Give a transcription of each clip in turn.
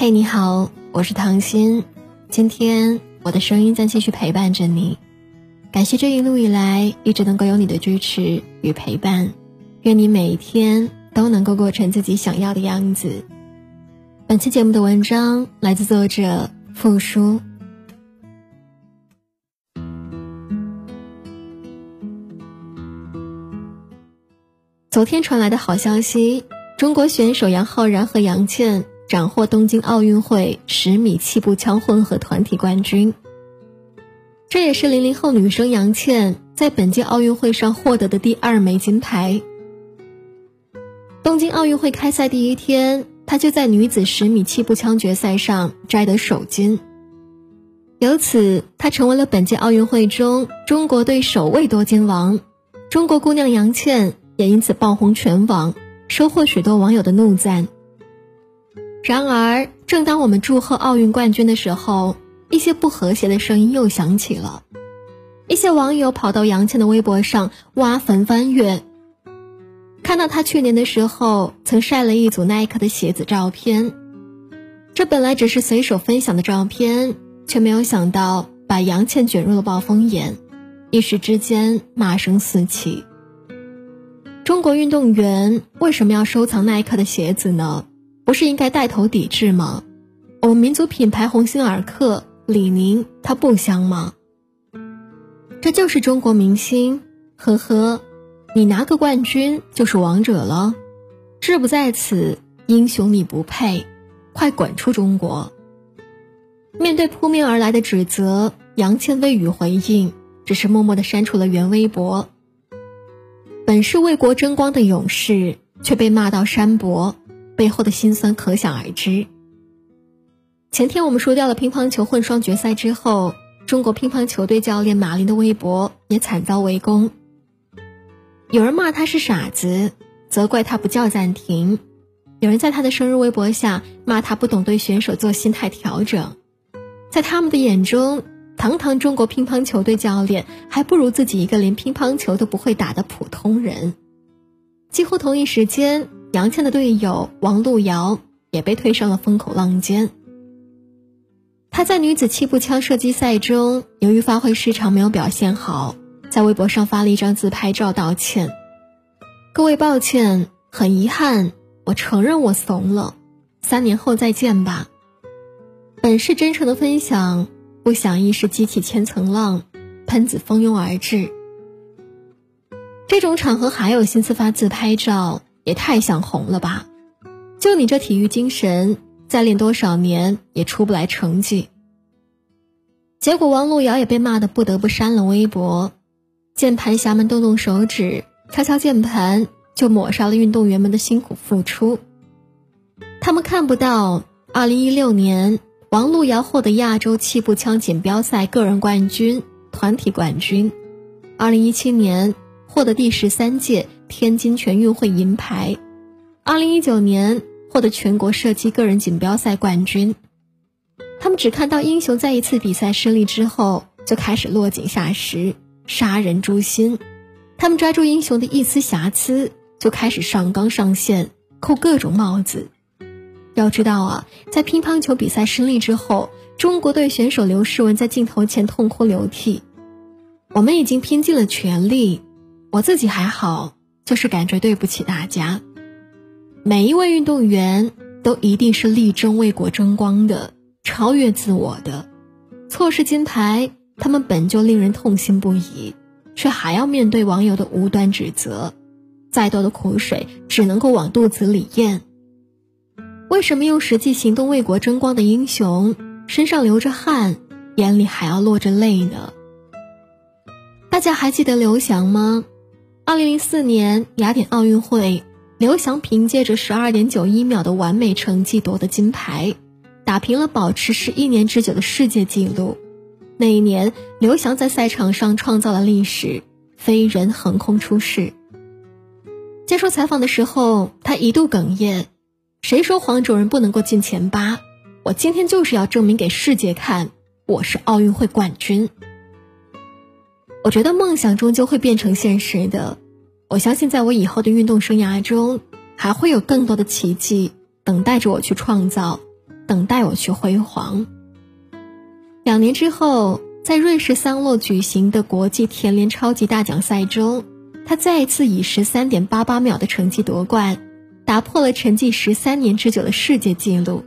嘿，你好，我是唐心。今天我的声音将继续陪伴着你，感谢这一路以来一直能够有你的支持与陪伴。愿你每一天都能够过成自己想要的样子。本期节目的文章来自作者付书。昨天传来的好消息，中国选手杨浩然和杨倩。斩获东京奥运会十米气步枪混合团体冠军。这也是零零后女生杨倩在本届奥运会上获得的第二枚金牌。东京奥运会开赛第一天，她就在女子十米气步枪决赛上摘得首金，由此她成为了本届奥运会中中国队首位夺金王。中国姑娘杨倩也因此爆红全网，收获许多网友的怒赞。然而，正当我们祝贺奥运冠军的时候，一些不和谐的声音又响起了。一些网友跑到杨倩的微博上挖坟翻阅，看到她去年的时候曾晒了一组耐克的鞋子照片，这本来只是随手分享的照片，却没有想到把杨倩卷入了暴风眼，一时之间骂声四起。中国运动员为什么要收藏耐克的鞋子呢？不是应该带头抵制吗？我们民族品牌鸿星尔克、李宁，它不香吗？这就是中国明星，呵呵，你拿个冠军就是王者了，志不在此，英雄你不配，快滚出中国！面对扑面而来的指责，杨倩未予回应，只是默默的删除了原微博。本是为国争光的勇士，却被骂到山伯。背后的辛酸可想而知。前天我们输掉了乒乓球混双决赛之后，中国乒乓球队教练马林的微博也惨遭围攻。有人骂他是傻子，责怪他不叫暂停；有人在他的生日微博下骂他不懂对选手做心态调整。在他们的眼中，堂堂中国乒乓球队教练还不如自己一个连乒乓球都不会打的普通人。几乎同一时间。杨倩的队友王璐瑶也被推上了风口浪尖。她在女子气步枪射击赛中，由于发挥失常没有表现好，在微博上发了一张自拍照道歉：“各位抱歉，很遗憾，我承认我怂了，三年后再见吧。”本是真诚的分享，不想一时激起千层浪，喷子蜂拥而至。这种场合还有心思发自拍照？也太想红了吧！就你这体育精神，再练多少年也出不来成绩。结果王璐瑶也被骂得不得不删了微博。键盘侠们动动手指，敲敲键盘，就抹杀了运动员们的辛苦付出。他们看不到，2016年王璐瑶获得亚洲气步枪锦标赛个人冠军、团体冠军；2017年获得第十三届。天津全运会银牌，二零一九年获得全国射击个人锦标赛冠军。他们只看到英雄在一次比赛失利之后就开始落井下石、杀人诛心，他们抓住英雄的一丝瑕疵就开始上纲上线、扣各种帽子。要知道啊，在乒乓球比赛失利之后，中国队选手刘诗雯在镜头前痛哭流涕。我们已经拼尽了全力，我自己还好。就是感觉对不起大家。每一位运动员都一定是力争为国争光的，超越自我的。错失金牌，他们本就令人痛心不已，却还要面对网友的无端指责，再多的苦水只能够往肚子里咽。为什么用实际行动为国争光的英雄身上流着汗，眼里还要落着泪呢？大家还记得刘翔吗？二零零四年雅典奥运会，刘翔凭借着十二点九一秒的完美成绩夺得金牌，打平了保持十一年之久的世界纪录。那一年，刘翔在赛场上创造了历史，飞人横空出世。接受采访的时候，他一度哽咽：“谁说黄种人不能够进前八？我今天就是要证明给世界看，我是奥运会冠军。”我觉得梦想终究会变成现实的，我相信在我以后的运动生涯中，还会有更多的奇迹等待着我去创造，等待我去辉煌。两年之后，在瑞士桑洛举行的国际田联超级大奖赛中，他再次以十三点八八秒的成绩夺冠，打破了沉寂十三年之久的世界纪录。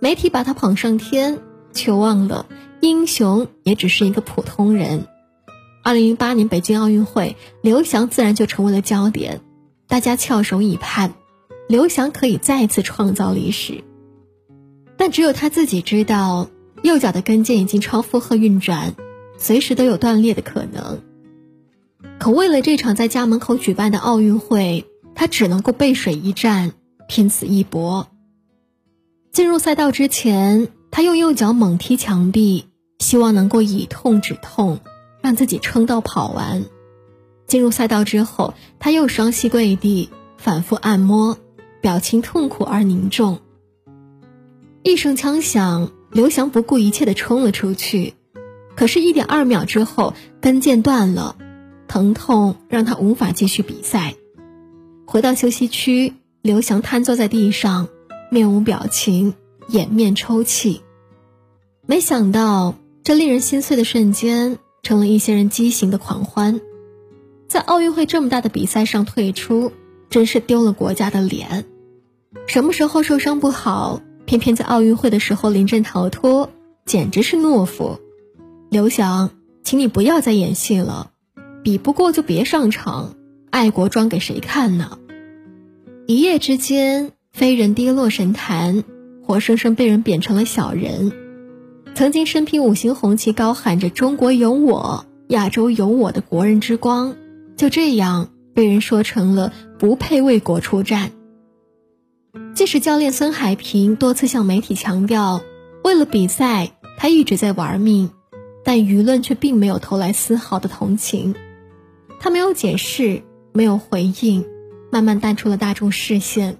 媒体把他捧上天，却忘了英雄也只是一个普通人。二零零八年北京奥运会，刘翔自然就成为了焦点，大家翘首以盼，刘翔可以再次创造历史。但只有他自己知道。右脚的跟腱已经超负荷运转，随时都有断裂的可能。可为了这场在家门口举办的奥运会，他只能够背水一战，拼死一搏。进入赛道之前，他用右脚猛踢墙壁，希望能够以痛止痛，让自己撑到跑完。进入赛道之后，他又双膝跪地，反复按摩，表情痛苦而凝重。一声枪响。刘翔不顾一切地冲了出去，可是，一点二秒之后，跟腱断了，疼痛让他无法继续比赛。回到休息区，刘翔瘫坐在地上，面无表情，掩面抽泣。没想到，这令人心碎的瞬间，成了一些人畸形的狂欢。在奥运会这么大的比赛上退出，真是丢了国家的脸。什么时候受伤不好？偏偏在奥运会的时候临阵逃脱，简直是懦夫。刘翔，请你不要再演戏了，比不过就别上场，爱国装给谁看呢？一夜之间，飞人跌落神坛，活生生被人贬成了小人。曾经身披五星红旗，高喊着“中国有我，亚洲有我”的国人之光，就这样被人说成了不配为国出战。即使教练孙海平多次向媒体强调，为了比赛他一直在玩命，但舆论却并没有投来丝毫的同情。他没有解释，没有回应，慢慢淡出了大众视线。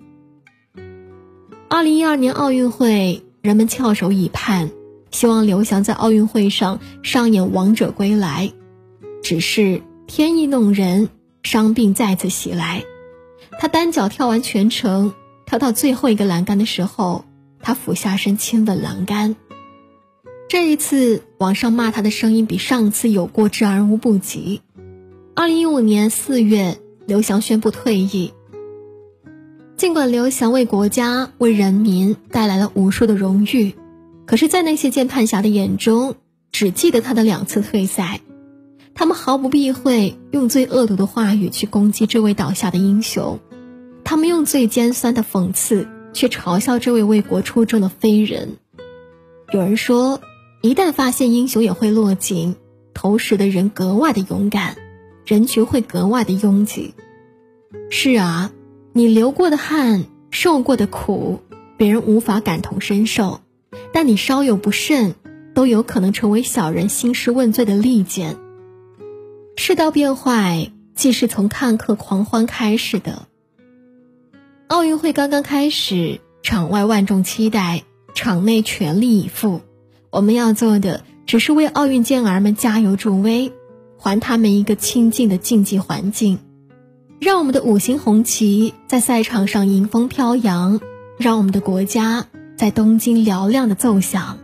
二零一二年奥运会，人们翘首以盼，希望刘翔在奥运会上上演王者归来。只是天意弄人，伤病再次袭来，他单脚跳完全程。跳到最后一个栏杆的时候，他俯下身亲吻栏杆。这一次，网上骂他的声音比上次有过之而无不及。二零一五年四月，刘翔宣布退役。尽管刘翔为国家、为人民带来了无数的荣誉，可是，在那些键盘侠的眼中，只记得他的两次退赛。他们毫不避讳，用最恶毒的话语去攻击这位倒下的英雄。他们用最尖酸的讽刺去嘲笑这位为国出征的飞人。有人说，一旦发现英雄也会落井，投石的人格外的勇敢，人群会格外的拥挤。是啊，你流过的汗，受过的苦，别人无法感同身受，但你稍有不慎，都有可能成为小人兴师问罪的利剑。世道变坏，既是从看客狂欢开始的。奥运会刚刚开始，场外万众期待，场内全力以赴。我们要做的只是为奥运健儿们加油助威，还他们一个清静的竞技环境，让我们的五星红旗在赛场上迎风飘扬，让我们的国家在东京嘹亮的奏响。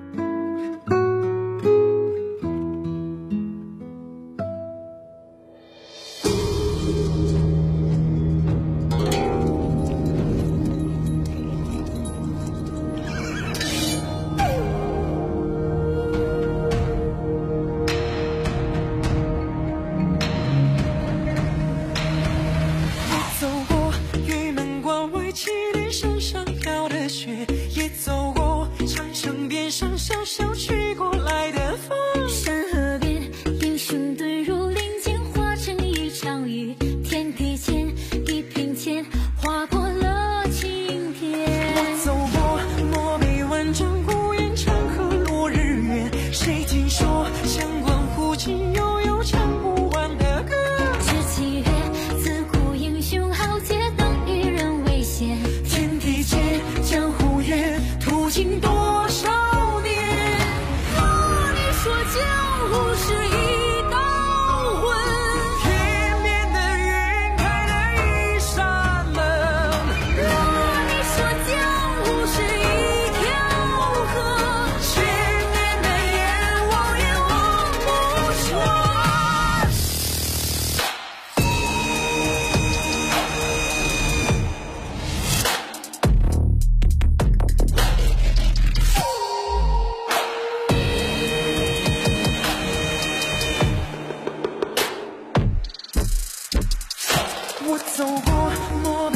我走过漠北